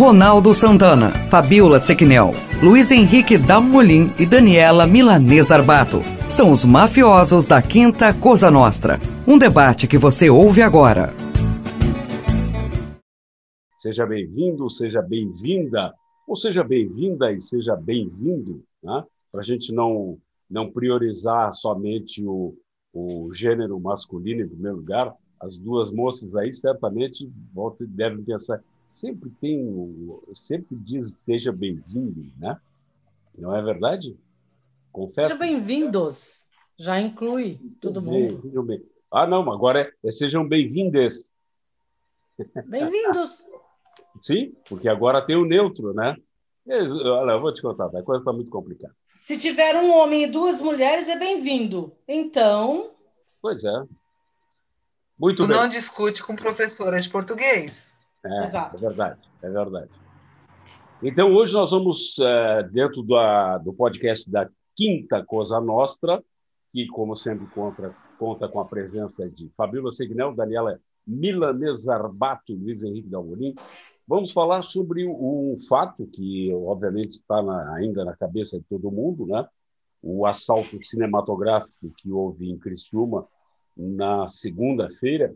Ronaldo Santana, Fabiola Sequinel, Luiz Henrique Dalmolin e Daniela Milanês Arbato. São os mafiosos da Quinta Cosa Nostra. Um debate que você ouve agora. Seja bem-vindo, seja bem-vinda, ou seja bem-vinda e seja bem-vindo, né? para a gente não, não priorizar somente o, o gênero masculino em primeiro lugar. As duas moças aí certamente devem pensar sempre tem, sempre diz seja bem-vindo, né? Não é verdade? Confesso. Sejam bem-vindos. Já inclui todo bem, mundo. Bem. Ah, não, agora é, é sejam bem-vindes. Bem-vindos. Sim, porque agora tem o neutro, né? Olha, eu vou te contar, a coisa está muito complicada. Se tiver um homem e duas mulheres, é bem-vindo. Então. Pois é. Muito tu bem. não discute com professora de português. É, Exato. é verdade, é verdade. Então, hoje nós vamos, é, dentro do, do podcast da Quinta Cosa Nostra, que, como sempre, conta, conta com a presença de Fabíola Segnel, Daniela Milanês Arbato, Luiz Henrique Dalmorim, vamos falar sobre um fato que, obviamente, está na, ainda na cabeça de todo mundo, né? o assalto cinematográfico que houve em Criciúma na segunda-feira,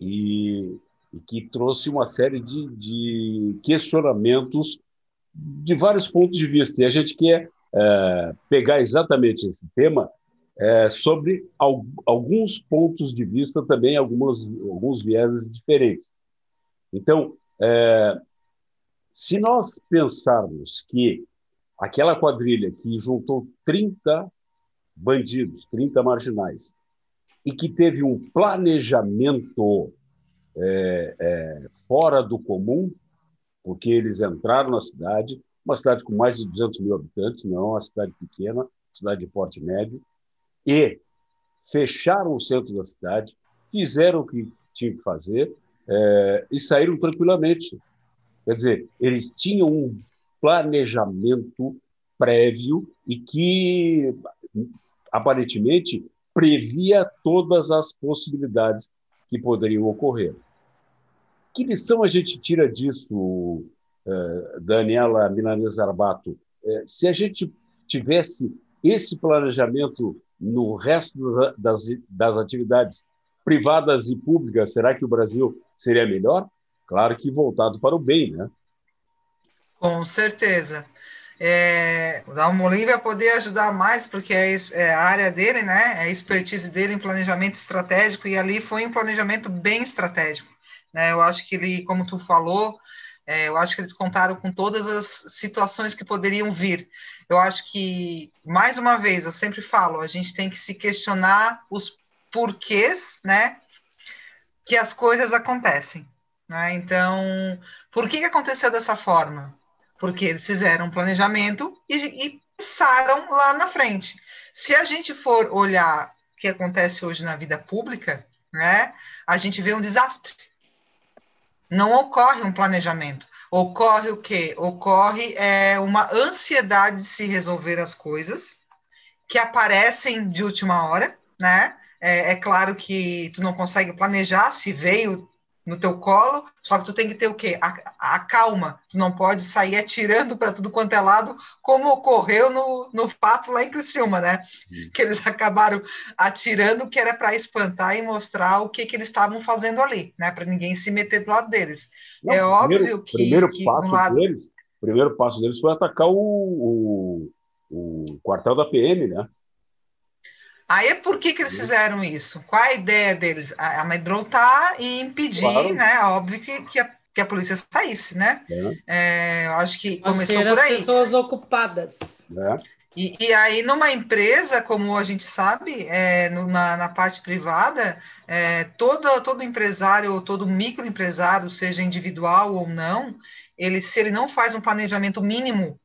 e e que trouxe uma série de, de, questionamentos de vários pontos de vista. E a gente quer é, pegar exatamente esse tema é, sobre al, alguns pontos de vista também, algumas, alguns vieses diferentes. Então, é, se nós pensarmos que aquela quadrilha que juntou 30 bandidos, 30 marginais, e que teve um planejamento é, é, fora do comum, porque eles entraram na cidade, uma cidade com mais de 200 mil habitantes, não é uma cidade pequena, cidade de porte médio, e fecharam o centro da cidade, fizeram o que tinham que fazer é, e saíram tranquilamente. Quer dizer, eles tinham um planejamento prévio e que aparentemente previa todas as possibilidades que poderiam ocorrer. Que lição a gente tira disso, uh, Daniela Milanese Arbato? Uh, se a gente tivesse esse planejamento no resto das, das atividades privadas e públicas, será que o Brasil seria melhor? Claro que voltado para o bem, né? Com certeza. É, o Dalmolin vai poder ajudar mais, porque é, é, a área dele, né? É a expertise dele em planejamento estratégico, e ali foi um planejamento bem estratégico. Né? Eu acho que ele, como tu falou, é, eu acho que eles contaram com todas as situações que poderiam vir. Eu acho que, mais uma vez, eu sempre falo, a gente tem que se questionar os porquês, né? Que as coisas acontecem. Né? Então, por que, que aconteceu dessa forma? Porque eles fizeram um planejamento e, e pensaram lá na frente. Se a gente for olhar o que acontece hoje na vida pública, né, a gente vê um desastre. Não ocorre um planejamento. Ocorre o quê? Ocorre é, uma ansiedade de se resolver as coisas que aparecem de última hora, né? É, é, claro que tu não consegue planejar se veio no teu colo, só que tu tem que ter o quê? A, a calma. Tu não pode sair atirando para tudo quanto é lado, como ocorreu no, no fato lá em Criciúma, né? Que eles acabaram atirando que era para espantar e mostrar o que, que eles estavam fazendo ali, né? Para ninguém se meter do lado deles. Não, é óbvio que, primeiro que passo lado... deles, primeiro passo deles foi atacar o, o, o quartel da PM, né? Aí, por que, que eles fizeram isso? Qual a ideia deles? Amedrontar e impedir, claro. né? Óbvio que, que, a, que a polícia saísse, né? É. É, eu acho que começou por aí. As pessoas ocupadas. É. E, e, aí, numa empresa, como a gente sabe, é, no, na, na, parte privada, é, todo, todo empresário ou todo microempresário, seja individual ou não, ele, se ele não faz um planejamento mínimo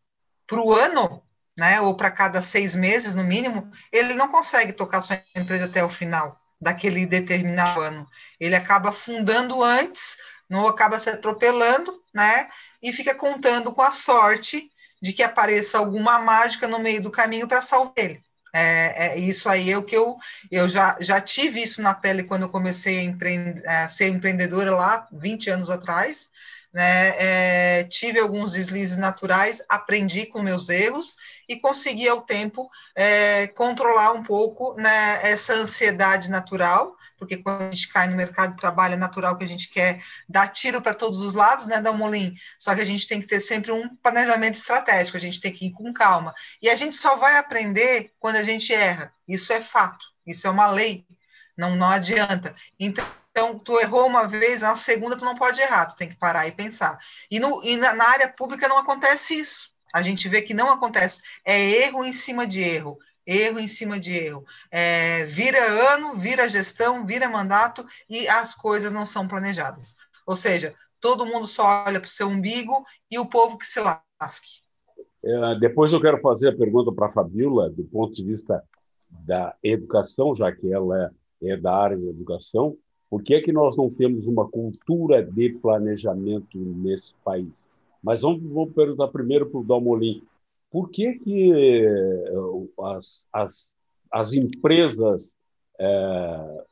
para o ano, né, ou para cada seis meses, no mínimo, ele não consegue tocar sua empresa até o final daquele determinado ano. Ele acaba fundando antes, não acaba se atropelando, né, e fica contando com a sorte de que apareça alguma mágica no meio do caminho para salvar ele. É, é, isso aí é o que eu, eu já, já tive isso na pele quando eu comecei a, a ser empreendedora lá, 20 anos atrás, né, é, tive alguns deslizes naturais, aprendi com meus erros e consegui ao tempo é, controlar um pouco né, essa ansiedade natural, porque quando a gente cai no mercado de trabalho é natural que a gente quer dar tiro para todos os lados, né, Dalmolin? Só que a gente tem que ter sempre um planejamento estratégico, a gente tem que ir com calma. E a gente só vai aprender quando a gente erra. Isso é fato, isso é uma lei, não, não adianta. Então, então, tu errou uma vez, na segunda tu não pode errar, tu tem que parar e pensar. E, no, e na, na, área pública não acontece isso. A gente vê que não acontece. É erro em cima de erro, erro em cima de erro. É, vira ano, vira gestão, vira mandato e as coisas não são planejadas. Ou seja, todo mundo só olha para o seu umbigo e o povo que se lasque. É, depois eu quero fazer a pergunta para a Fabiola, do ponto de vista da educação, já que ela é, é da área de educação. Por que, é que nós não temos uma cultura de planejamento nesse país? Mas vamos, vamos perguntar primeiro para o Dalmolin. Por que, que eh, as, as, as empresas é,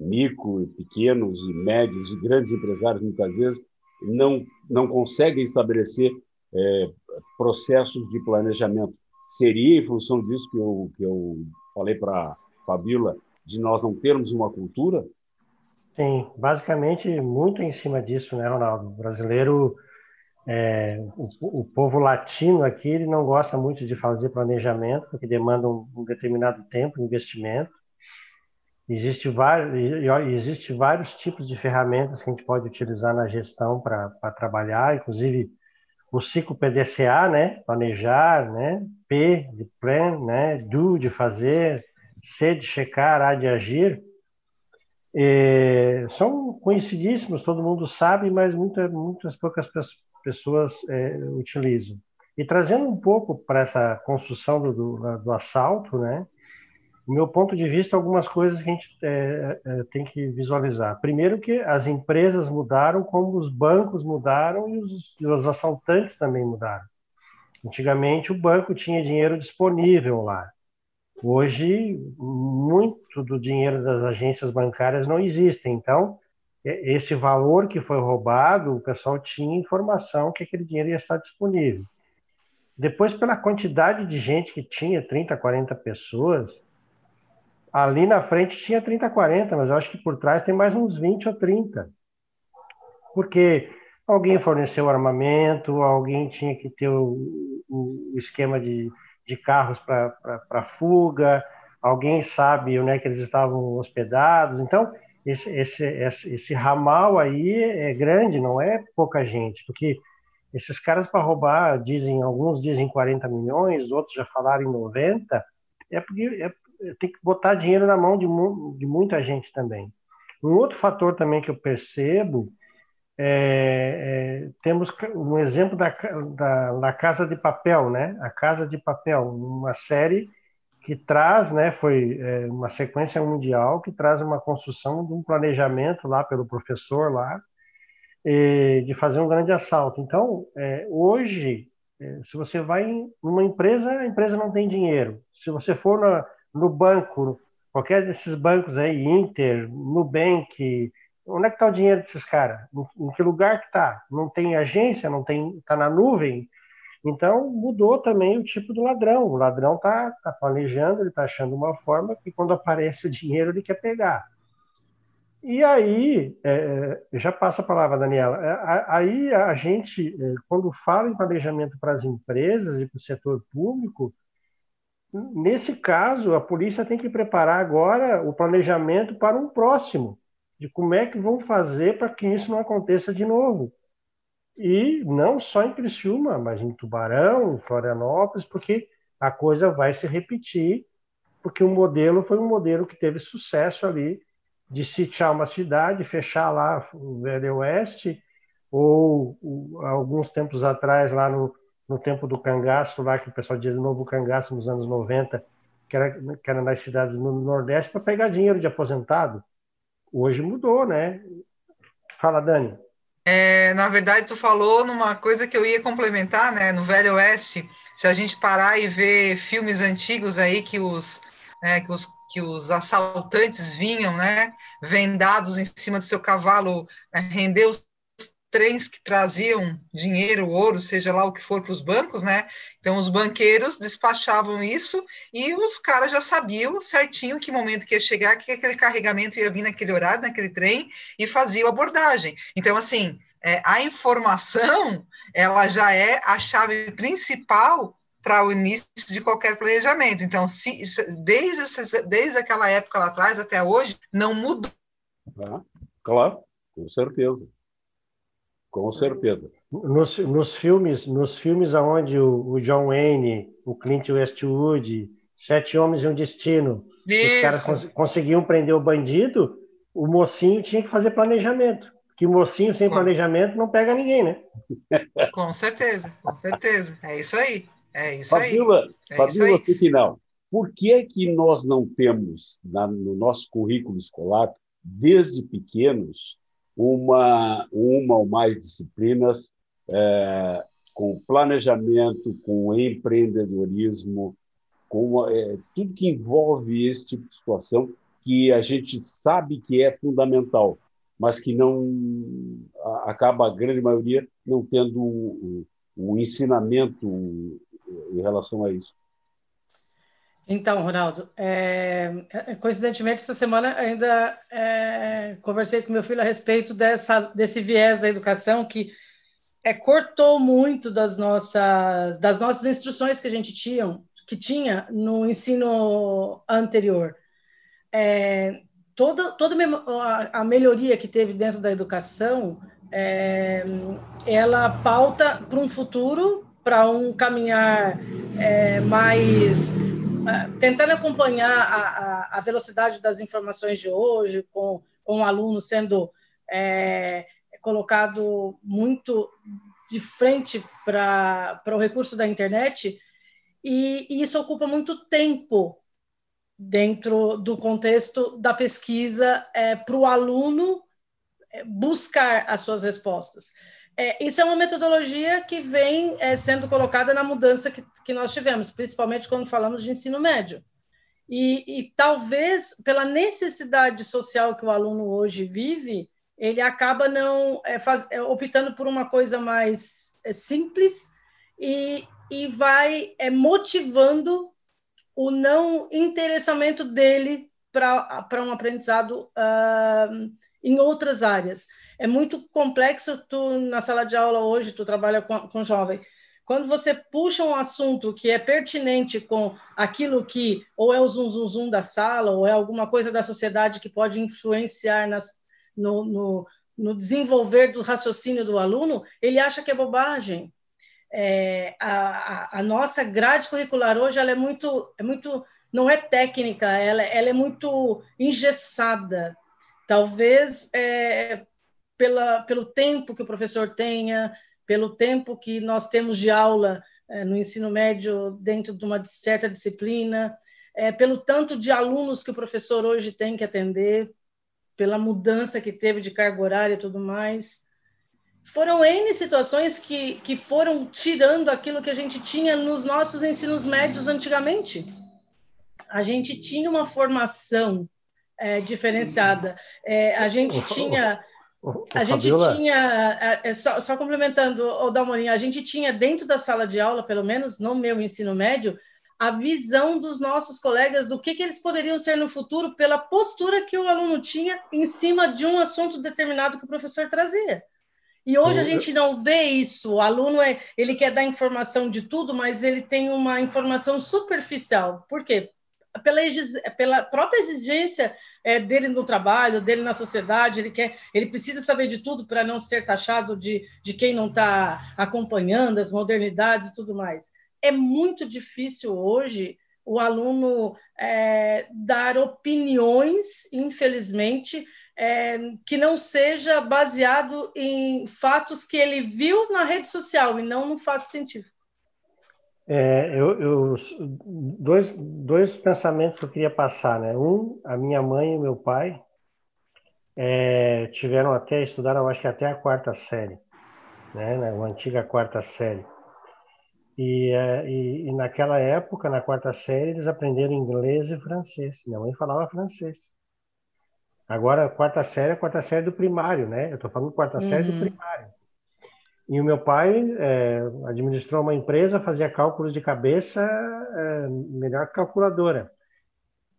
micro, pequenos e médios e grandes empresários, muitas vezes, não, não conseguem estabelecer é, processos de planejamento? Seria em função disso que eu, que eu falei para a Fabíola, de nós não termos uma cultura? Sim, basicamente muito em cima disso, né, Ronaldo? O brasileiro, é, o, o, povo latino aqui, ele não gosta muito de fazer planejamento, porque demanda um, um determinado tempo, investimento. Existe vários, existe vários tipos de ferramentas que a gente pode utilizar na gestão para trabalhar, inclusive o ciclo PDCA, né? Planejar, né? P de plan, né? Do de fazer, C de checar, A de agir é, são conhecidíssimos, todo mundo sabe, mas muita, muitas poucas pessoas é, utilizam. E trazendo um pouco para essa construção do, do, do, assalto, né? O meu ponto de vista, algumas coisas que a gente é, é, tem que visualizar. Primeiro que as empresas mudaram, como os bancos mudaram e os, e os assaltantes também mudaram. Antigamente, o banco tinha dinheiro disponível lá. Hoje, muito do dinheiro das agências bancárias não existe. Então, esse valor que foi roubado, o pessoal tinha informação que aquele dinheiro ia estar disponível. Depois, pela quantidade de gente que tinha, 30, 40 pessoas, ali na frente tinha 30, 40, mas eu acho que por trás tem mais uns 20 ou 30. Porque alguém forneceu armamento, alguém tinha que ter o, o esquema de de carros para fuga, alguém sabe onde é que eles estavam hospedados. Então, esse, esse, esse, esse ramal aí é grande, não é pouca gente, porque esses caras para roubar, dizem, alguns dizem 40 milhões, outros já falaram em 90, é porque é, tem que botar dinheiro na mão de, de muita gente também. Um outro fator também que eu percebo é, é, temos um exemplo da, da, da, Casa de Papel, né? A Casa de Papel, uma série que traz, né? Foi é, uma sequência mundial que traz uma construção de um planejamento lá pelo professor lá de fazer um grande assalto. Então, é, hoje, é, se você vai em uma empresa, a empresa não tem dinheiro. Se você for na, no banco, qualquer desses bancos aí, Inter, Nubank, Onde é que está o dinheiro desses caras? Em, em, que lugar que está? Não tem agência, não tem, está na nuvem. Então mudou também o tipo do ladrão. O ladrão está tá planejando, ele está achando uma forma que quando aparece o dinheiro ele quer pegar. E aí, é, é já passa a palavra, Daniela. É, aí a gente, é, quando fala em planejamento para as empresas e para o setor público, nesse caso, a polícia tem que preparar agora o planejamento para um próximo de como é que vão fazer para que isso não aconteça de novo. E não só em Criciúma, mas em Tubarão, em Florianópolis, porque a coisa vai se repetir, porque o modelo foi um modelo que teve sucesso ali de sitiar uma cidade, fechar lá o Velho Oeste, ou, alguns tempos atrás, lá no, no tempo do cangaço, lá que o pessoal dizia novo cangaço nos anos 90, que era, que era nas cidades no Nordeste, para pegar dinheiro de aposentado. Hoje mudou, né? Fala, Dani. É, na verdade, tu falou numa coisa que eu ia complementar, né? No Velho Oeste, se a gente parar e ver filmes antigos aí que os, né, que os, que os assaltantes vinham, né? Vendados em cima do seu cavalo, é, render os trens que traziam dinheiro, ouro, seja lá o que for para os bancos, né? Então os banqueiros despachavam isso e os caras já sabiam certinho que momento que ia chegar, que aquele carregamento ia vir naquele horário, naquele trem e faziam a abordagem. Então assim, é, a informação ela já é a chave principal para o início de qualquer planejamento. Então, se, desde, desde aquela época lá atrás até hoje, não mudou. Ah, claro, com certeza. Com certeza. Nos, nos filmes, nos filmes onde o, o, John Wayne, o Clint Westwood, Sete Homens e um Destino, Isso. os caras cons conseguiam prender o bandido, o mocinho tinha que fazer planejamento. Que o mocinho sem com... planejamento não pega ninguém, né? Com certeza, com certeza. É isso aí. É isso Fabiola, aí. É isso aí. final. Por que é que nós não temos na, no nosso currículo escolar, desde pequenos, uma, uma ou mais disciplinas é, com planejamento, com empreendedorismo, com é, tudo que envolve esse tipo de situação que a gente sabe que é fundamental, mas que não acaba a grande maioria não tendo o, o ensinamento em relação a isso. Então, Ronaldo, é, é, coincidentemente, essa semana ainda é, conversei com meu filho a respeito dessa, desse viés da educação que é, cortou muito das nossas, das nossas instruções que a gente tinha, que tinha no ensino anterior. É, toda toda a melhoria que teve dentro da educação, é, ela pauta para um futuro para um caminhar é, mais tentando acompanhar a, a, a, velocidade das informações de hoje, com, com o aluno sendo é, colocado muito de frente para o recurso da internet, e, e isso ocupa muito tempo dentro do contexto da pesquisa é, para o aluno é, buscar as suas respostas. É, isso é uma metodologia que vem é, sendo colocada na mudança que, que nós tivemos, principalmente quando falamos de ensino médio. E, e, talvez pela necessidade social que o aluno hoje vive, ele acaba não é, faz, é, optando por uma coisa mais é, simples e, e vai é, motivando o não interessamento dele para um aprendizado uh, em outras áreas é muito complexo tu na sala de aula hoje tu trabalha com, com jovem. Quando você puxa um assunto que é pertinente com aquilo que ou é o zum, zum, zum da sala ou é alguma coisa da sociedade que pode influenciar nas, no, no, no desenvolver do raciocínio do aluno ele acha que é bobagem. É, a, a, nossa grade curricular hoje ela é muito é muito não é técnica ela, ela é muito engessada. Talvez é, pela, pelo tempo que o professor tenha, pelo tempo que nós temos de aula é, no ensino médio dentro de uma certa disciplina, é, pelo tanto de alunos que o professor hoje tem que atender, pela mudança que teve de carga horária e tudo mais. Foram N situações que, que foram tirando aquilo que a gente tinha nos nossos ensinos médios antigamente. A gente tinha uma formação é, diferenciada. É, a gente tinha a gente Fabiola... tinha, é, é, só, só complementando, o Dalmorinho, a gente tinha dentro da sala de aula, pelo menos no meu ensino médio, a visão dos nossos colegas do que, que eles poderiam ser no futuro pela postura que o aluno tinha em cima de um assunto determinado que o professor trazia. E hoje a gente não vê isso. O aluno é, ele quer dar informação de tudo, mas ele tem uma informação superficial. Por quê? Pela, pela própria exigência é, dele no trabalho, dele na sociedade, ele quer, ele precisa saber de tudo para não ser taxado de, de quem não está acompanhando as modernidades e tudo mais. É muito difícil hoje o aluno é, dar opiniões, infelizmente, é, que não seja baseado em fatos que ele viu na rede social e não no fato científico. É, eu, eu, dois, dois pensamentos que eu queria passar, né? Um, a minha mãe e meu pai é, tiveram até, estudaram acho que até a quarta série, né? A antiga quarta série. E, é, e, e, naquela época, na quarta série, eles aprenderam inglês e francês. Minha mãe falava francês. Agora, quarta série é quarta série do primário, né? Eu estou falando quarta uhum. série do uhum. primário. E o meu pai é, administrou uma empresa, fazia cálculos de cabeça é, melhor que calculadora,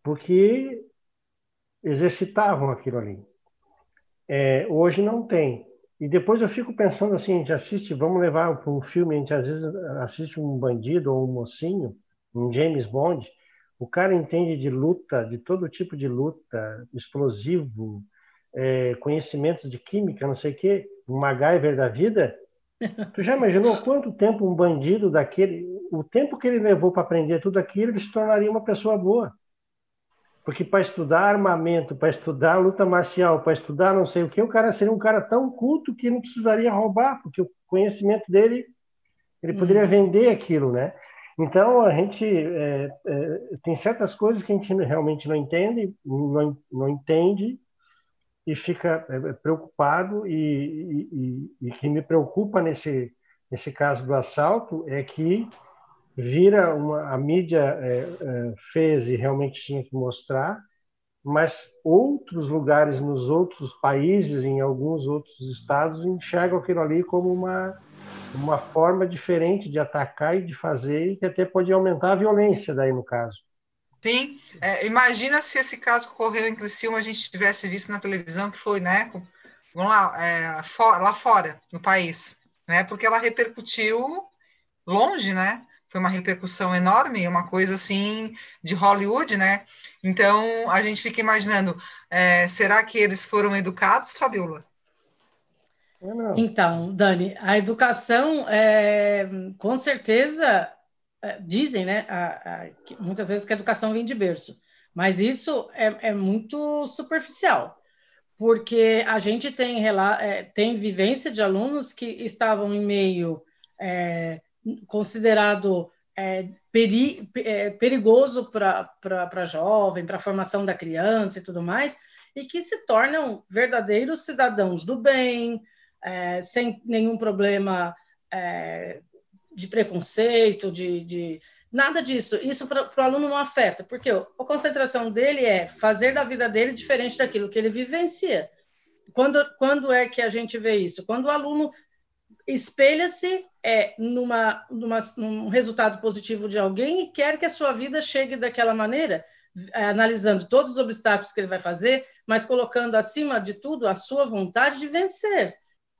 porque exercitavam aquilo ali. É, hoje não tem. E depois eu fico pensando assim, a gente assiste, vamos levar para um filme, a gente às vezes assiste um bandido ou um mocinho, um James Bond, o cara entende de luta, de todo tipo de luta, explosivo, é, conhecimentos de química, não sei o quê, um MacGyver da vida. Tu já imaginou quanto tempo um bandido daquele, o tempo que ele levou para aprender tudo aquilo, ele se tornaria uma pessoa boa? Porque para estudar armamento, para estudar luta marcial, para estudar não sei o que, o cara seria um cara tão culto que não precisaria roubar, porque o conhecimento dele, ele poderia uhum. vender aquilo, né? Então, a gente é, é, tem certas coisas que a gente realmente não entende, não, não entende, e fica é, preocupado, e, e, e, e que me preocupa nesse, nesse caso do assalto é que vira uma, a mídia é, é, fez e realmente tinha que mostrar, mas outros lugares nos outros países, em alguns outros estados, enxergam aquilo ali como uma, uma forma diferente de atacar e de fazer, e que até pode aumentar a violência daí no caso. Sim, é, imagina se esse caso ocorreu em Criciúma, a gente tivesse visto na televisão que foi, né, vamos lá, é, for, lá fora, no país, né, porque ela repercutiu longe, né, foi uma repercussão enorme, uma coisa assim de Hollywood, né? Então a gente fica imaginando, é, será que eles foram educados, Fabiola? Então, Dani, a educação, é, com certeza, dizem, né? A, a, muitas vezes que a educação vem de berço, mas isso é, é muito superficial, porque a gente tem, é, tem vivência de alunos que estavam em meio é, considerado é, peri, é, perigoso para jovem, para a formação da criança e tudo mais, e que se tornam verdadeiros cidadãos do bem, é, sem nenhum problema é, de preconceito, de, de, nada disso. Isso para o aluno não afeta, porque a concentração dele é fazer da vida dele diferente daquilo que ele vivencia. Quando, quando é que a gente vê isso? Quando o aluno espelha-se é, numa, numa, num resultado positivo de alguém e quer que a sua vida chegue daquela maneira, é, analisando todos os obstáculos que ele vai fazer, mas colocando acima de tudo a sua vontade de vencer,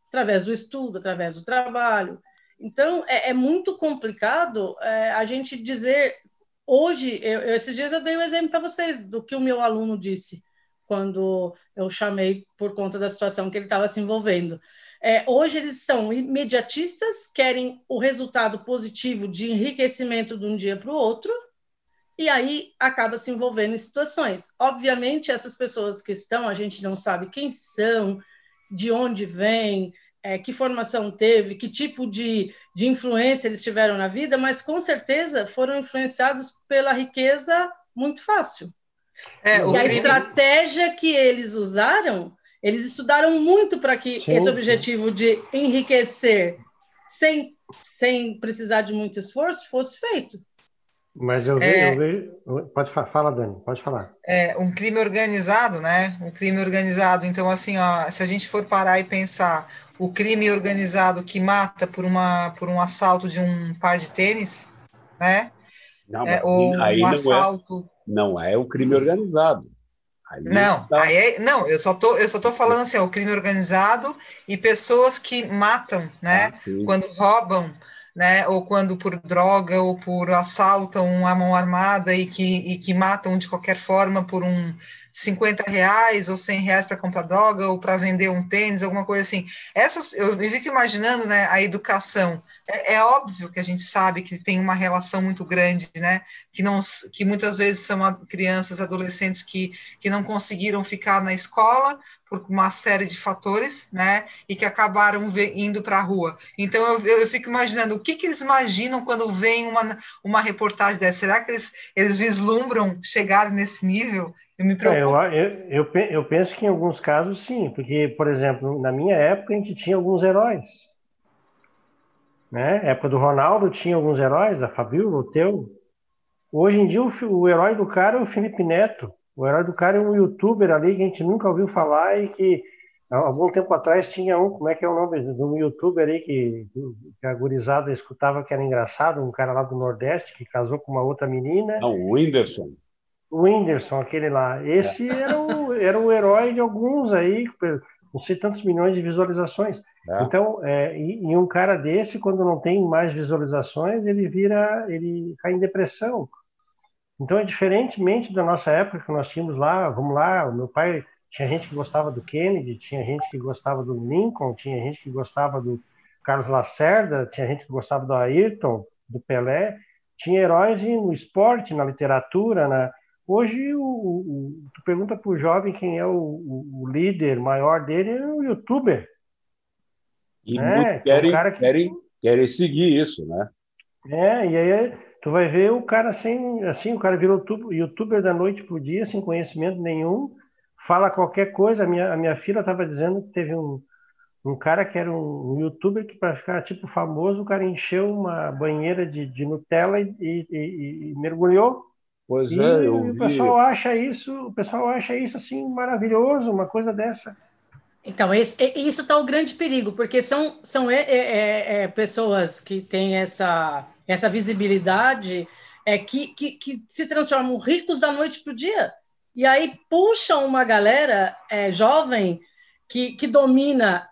através do estudo, através do trabalho. Então, é, é muito complicado é, a gente dizer. Hoje, eu, esses dias eu dei um exemplo para vocês do que o meu aluno disse quando eu chamei por conta da situação que ele estava se envolvendo. É, hoje eles são imediatistas, querem o resultado positivo de enriquecimento de um dia para o outro, e aí acaba se envolvendo em situações. Obviamente, essas pessoas que estão, a gente não sabe quem são, de onde vêm, é, que formação teve, que tipo de, de influência eles tiveram na vida, mas com certeza foram influenciados pela riqueza muito fácil. É, e a crime... estratégia que eles usaram eles estudaram muito para que sim, esse objetivo de enriquecer sem, sem precisar de muito esforço fosse feito. Mas eu vejo, é, eu vejo, Pode falar, fala, Dani, pode falar. É um crime organizado, né? Um crime organizado. Então, assim, ó, se a gente for parar e pensar o crime organizado que mata por, uma, por um assalto de um par de tênis, né? Não, é, ou um assalto. Não é, não é o crime organizado. Aí não, tá... aí é, não, eu só tô, eu só tô falando assim, ó, o crime organizado e pessoas que matam, né? Ah, quando roubam, né? Ou quando por droga ou por assaltam a mão armada e que, e que matam de qualquer forma por um 50 reais ou 100 reais para comprar droga ou para vender um tênis, alguma coisa assim. Essas, eu fico imaginando, né, a educação. É, é, óbvio que a gente sabe que tem uma relação muito grande, né, que não, que muitas vezes são crianças, adolescentes que, que não conseguiram ficar na escola por uma série de fatores, né, e que acabaram indo para a rua. Então eu, eu, fico imaginando o que, que eles imaginam quando vem uma, uma reportagem dessa. Será que eles, eles vislumbram chegar nesse nível? Eu me preocupo. É, eu, eu, eu, penso que em alguns casos sim, porque, por exemplo, na minha época a gente tinha alguns heróis. Né? Na época do Ronaldo tinha alguns heróis, da Fabio, o teu. Hoje em dia o, o herói do cara é o Felipe Neto. O herói do cara é um youtuber ali que a gente nunca ouviu falar e que algum tempo atrás tinha um, como é que é o nome, de um youtuber aí que, que a gurizada escutava que era engraçado, um cara lá do Nordeste que casou com uma outra menina. Não, o Whindersson. O Whindersson, aquele lá. Esse é. era, o, era o herói de alguns aí, não sei tantos milhões de visualizações. É. Então, é, e, e, um cara desse, quando não tem mais visualizações, ele vira, ele cai em depressão. Então, é diferentemente da nossa época que nós tínhamos lá, vamos lá, o meu pai tinha gente que gostava do Kennedy, tinha gente que gostava do Lincoln, tinha gente que gostava do Carlos Lacerda, tinha gente que gostava do Ayrton, do Pelé, tinha heróis no esporte, na literatura, na, Hoje, o, o, tu pergunta para o jovem quem é o, o, líder maior dele, é o youtuber. E né? querem, é um que... querem, querem seguir isso, né? É, e aí tu vai ver o cara sem, assim, o cara virou youtuber da noite pro dia, sem conhecimento nenhum, fala qualquer coisa. A minha, a minha filha estava dizendo que teve um, um cara que era um, um youtuber que para ficar tipo famoso, o cara encheu uma banheira de, de Nutella e, e, e, e mergulhou Pois e é, eu vi. o pessoal acha isso, o pessoal acha isso assim maravilhoso, uma coisa dessa. Então, esse, isso está o grande perigo, porque são, são é, é, é, pessoas que têm essa, essa visibilidade é, que, que, que se transformam ricos da noite para o dia. E aí puxam uma galera é, jovem que, que domina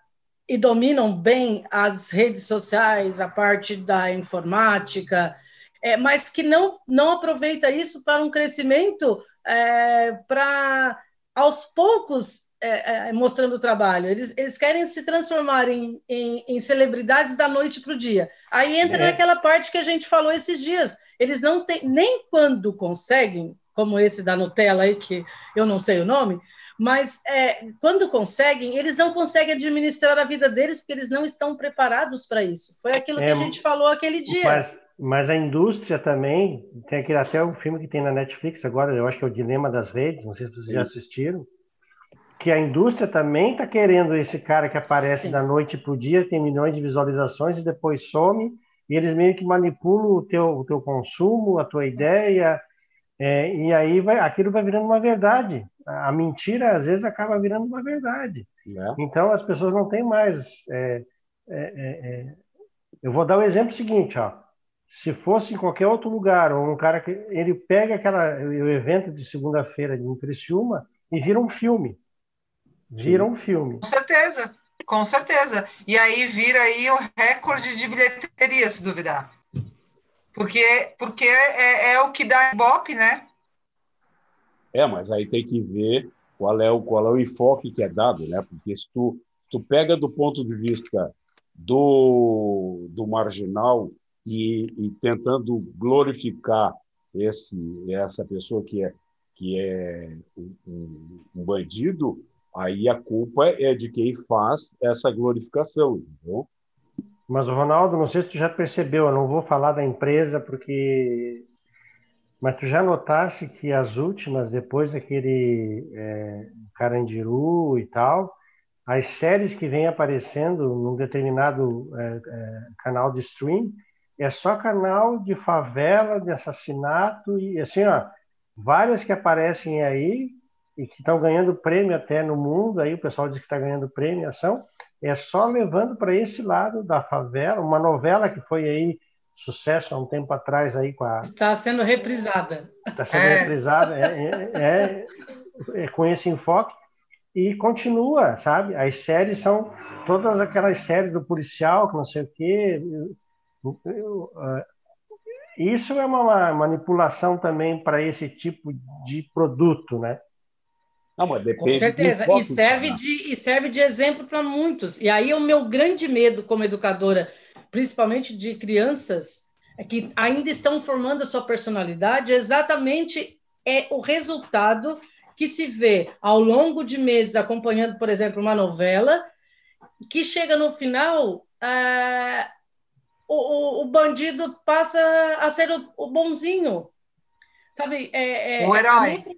e dominam bem as redes sociais, a parte da informática, é, mas que não, não aproveita isso para um crescimento é, para, aos poucos, é, é mostrando o trabalho. Eles, eles querem se transformar em, em, em celebridades da noite para o dia. Aí entra é. naquela parte que a gente falou esses dias. Eles não têm, nem quando conseguem, como esse da Nutella aí, que eu não sei o nome, mas é, quando conseguem, eles não conseguem administrar a vida deles porque eles não estão preparados para isso. Foi aquilo que a é, gente falou aquele dia. Mas a indústria também, tem aquele até um filme que tem na Netflix agora, eu acho que é o Dilema das Redes, não sei se vocês já assistiram, que a indústria também está querendo esse cara que aparece Sim. da noite para o dia, tem milhões de visualizações e depois some, e eles meio que manipulam o teu, o teu consumo, a tua ideia, é, e aí vai, aquilo vai virando uma verdade. A mentira, às vezes, acaba virando uma verdade. É. Então, as pessoas não têm mais... É, é, é, é eu vou dar o exemplo seguinte, ó se fosse em qualquer outro lugar, ou um cara que ele pega aquela o evento de segunda-feira em Criciúma e vira um filme. Vira um filme. Com certeza, com certeza. E aí vira aí o recorde de bilheteria, se duvidar. Porque, porque é, é o que dá Ibope, né? É, mas aí tem que ver qual é o, qual é o enfoque que é dado, né? Porque se tu, tu pega do ponto de vista do, do marginal e, e tentando glorificar esse, essa pessoa que é, que é um, um, bandido, aí a culpa é de quem faz essa glorificação, entendeu? Mas, Ronaldo, não sei se tu já percebeu, eu não vou falar da empresa porque... Mas tu já notaste que as últimas, depois daquele é, Carandiru e tal, as séries que vêm aparecendo num determinado é, é, canal de stream, é só canal de favela, de assassinato e assim, ó, várias que aparecem aí e que estão ganhando prêmio até no mundo, aí o pessoal diz que está ganhando premiação, é só levando para esse lado da favela, uma novela que foi aí sucesso há um tempo atrás aí com a... Está sendo reprisada. Está sendo é. reprisada, é, é, é, é, com esse enfoque e continua, sabe? As séries são todas aquelas séries do policial, que não sei o quê, ah, isso é uma manipulação também para esse tipo de produto, né? Não, Com certeza, e serve, de, e serve de exemplo para muitos. E aí o meu grande medo como educadora, principalmente de crianças, é que ainda estão formando a sua personalidade, exatamente é o resultado que se vê ao longo de meses acompanhando, por exemplo, uma novela, que chega no final, ah, o, o, bandido passa a ser o, o bonzinho. Sabe? É, é, o herói. Minha,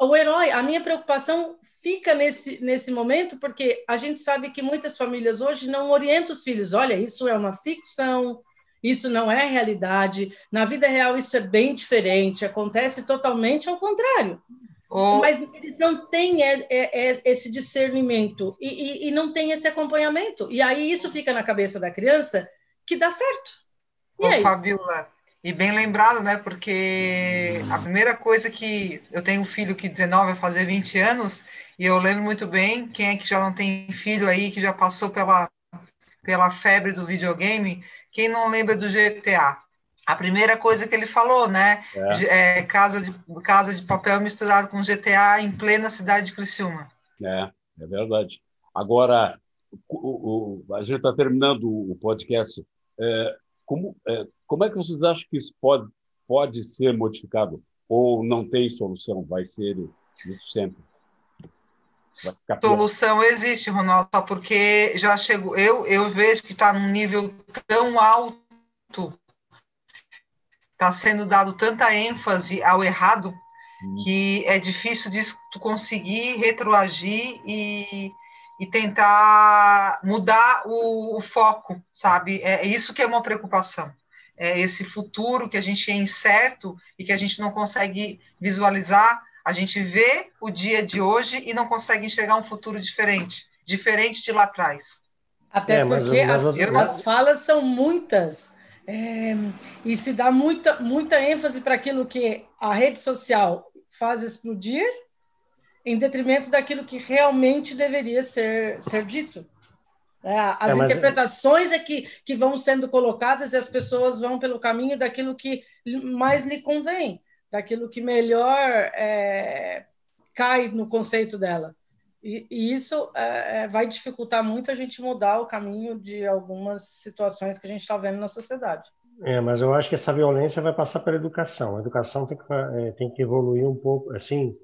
o herói. A minha preocupação fica nesse, nesse momento, porque a gente sabe que muitas famílias hoje não orientam os filhos. Olha, isso é uma ficção, isso não é realidade. Na vida real, isso é bem diferente, acontece totalmente ao contrário. Ou... Mas eles não têm esse discernimento e, e, e não têm esse acompanhamento. E aí isso fica na cabeça da criança que dá certo. E Ô, aí? Fabiola, e bem lembrado, né? Porque a primeira coisa que eu tenho um filho que 19 vai fazer 20 anos, e eu lembro muito bem, quem é que já não tem filho aí, que já passou pela, pela febre do videogame, quem não lembra do GTA? A primeira coisa que ele falou, né? É. É, casa, de, casa de papel misturado com GTA em plena cidade de Criciúma. É, é verdade. Agora, o, o, a gente está terminando o podcast. Como, é, como é que vocês acham que isso pode, pode ser modificado? Ou não tem solução? Vai ser isso sempre? Solução existe, Ronaldo, porque já chegou. Eu, eu vejo que está num nível tão alto está sendo dado tanta ênfase ao errado hum. que é difícil de conseguir retroagir e, e tentar mudar o, o, foco, sabe? É isso que é uma preocupação. É esse futuro que a gente é incerto e que a gente não consegue visualizar. A gente vê o dia de hoje e não consegue enxergar um futuro diferente, diferente de lá atrás. Até é, porque mas, mas, as, as falas são muitas é, e se dá muita, muita ênfase para aquilo que a rede social faz explodir, em detrimento daquilo que realmente deveria ser, ser dito. É, as é, interpretações é que, que vão sendo colocadas e as pessoas vão pelo caminho daquilo que mais lhe convém, daquilo que melhor é, cai no conceito dela. E, e isso é, é, vai dificultar muito a gente mudar o caminho de algumas situações que a gente está vendo na sociedade. É, mas eu acho que essa violência vai passar pela educação. A educação tem que, é, tem que evoluir um pouco, assim,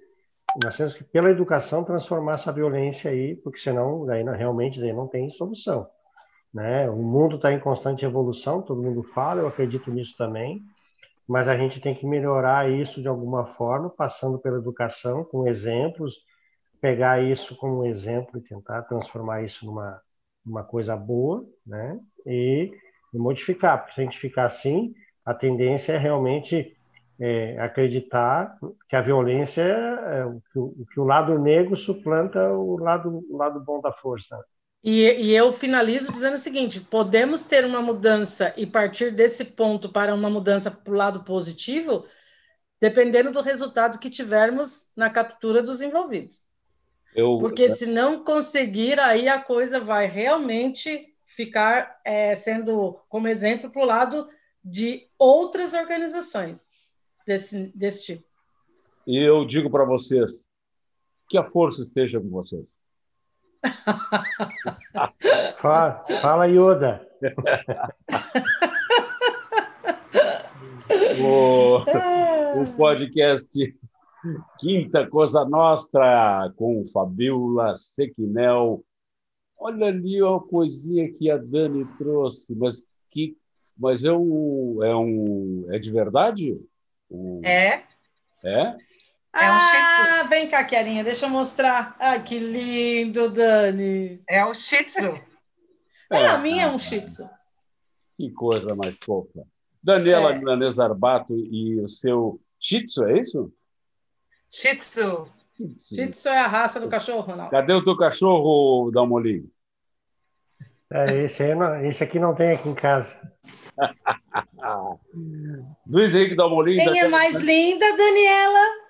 nós temos que, pela educação, transformar essa violência aí, porque senão, daí, realmente, daí não tem solução. Né? O mundo está em constante evolução, todo mundo fala, eu acredito nisso também, mas a gente tem que melhorar isso de alguma forma, passando pela educação, com exemplos, pegar isso como um exemplo e tentar transformar isso numa, numa coisa boa, né? E, e modificar, porque se a gente ficar assim, a tendência é realmente é, acreditar que a violência é que o, que o lado negro suplanta o lado, o lado bom da força. E, e, eu finalizo dizendo o seguinte: podemos ter uma mudança e partir desse ponto para uma mudança para o lado positivo, dependendo do resultado que tivermos na captura dos envolvidos. Eu, Porque se não conseguir, aí a coisa vai realmente ficar é, sendo como exemplo para o lado de outras organizações desse, desse tipo. E eu digo para vocês que a força esteja com vocês. fala, fala, Yoda. o, o podcast Quinta Cosa Nostra, com Fabiola Sequinel. Olha ali uma coisinha que a Dani trouxe, mas que mas é um é um é de verdade? Um... É. É? É um shih tzu. Ah, vem cá, Querinha, deixa eu mostrar. Ai, que lindo, Dani. É um shih tzu. É, a minha é um shih tzu. Que coisa mais fofa. Daniela é. Milanese Arbato e o seu shih tzu, é isso? Shih Tzu. Shih Tzu é a raça do cachorro, Ronaldo. Cadê o teu cachorro, Dalmolin? É, esse, aí não, esse aqui não tem aqui em casa. Luiz Henrique Dalmolin. Quem é mais linda, Daniela?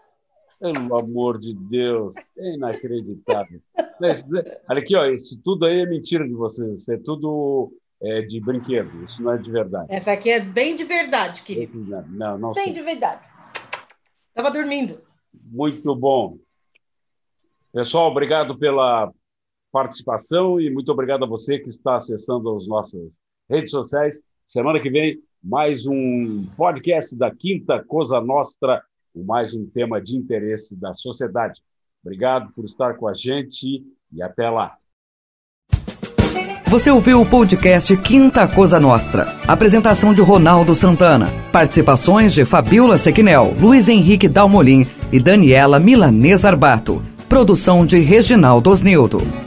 Pelo amor de Deus, é inacreditável. Olha aqui, ó, isso tudo aí é mentira de vocês, isso é tudo é, de brinquedo, isso não é de verdade. Essa aqui é bem de verdade, querido. Não, não, não Bem sei. de verdade. Estava dormindo. Muito bom. Pessoal, obrigado pela participação e muito obrigado a você que está acessando as nossas redes sociais. Semana que vem, mais um podcast da Quinta Cosa Nostra, mais um tema de interesse da sociedade. Obrigado por estar com a gente e até lá. Você ouviu o podcast Quinta Cosa Nostra. Apresentação de Ronaldo Santana. Participações de Fabiola Sequinel, Luiz Henrique Dalmolin e Daniela Milanês Arbato. Produção de Reginaldo Osnildo.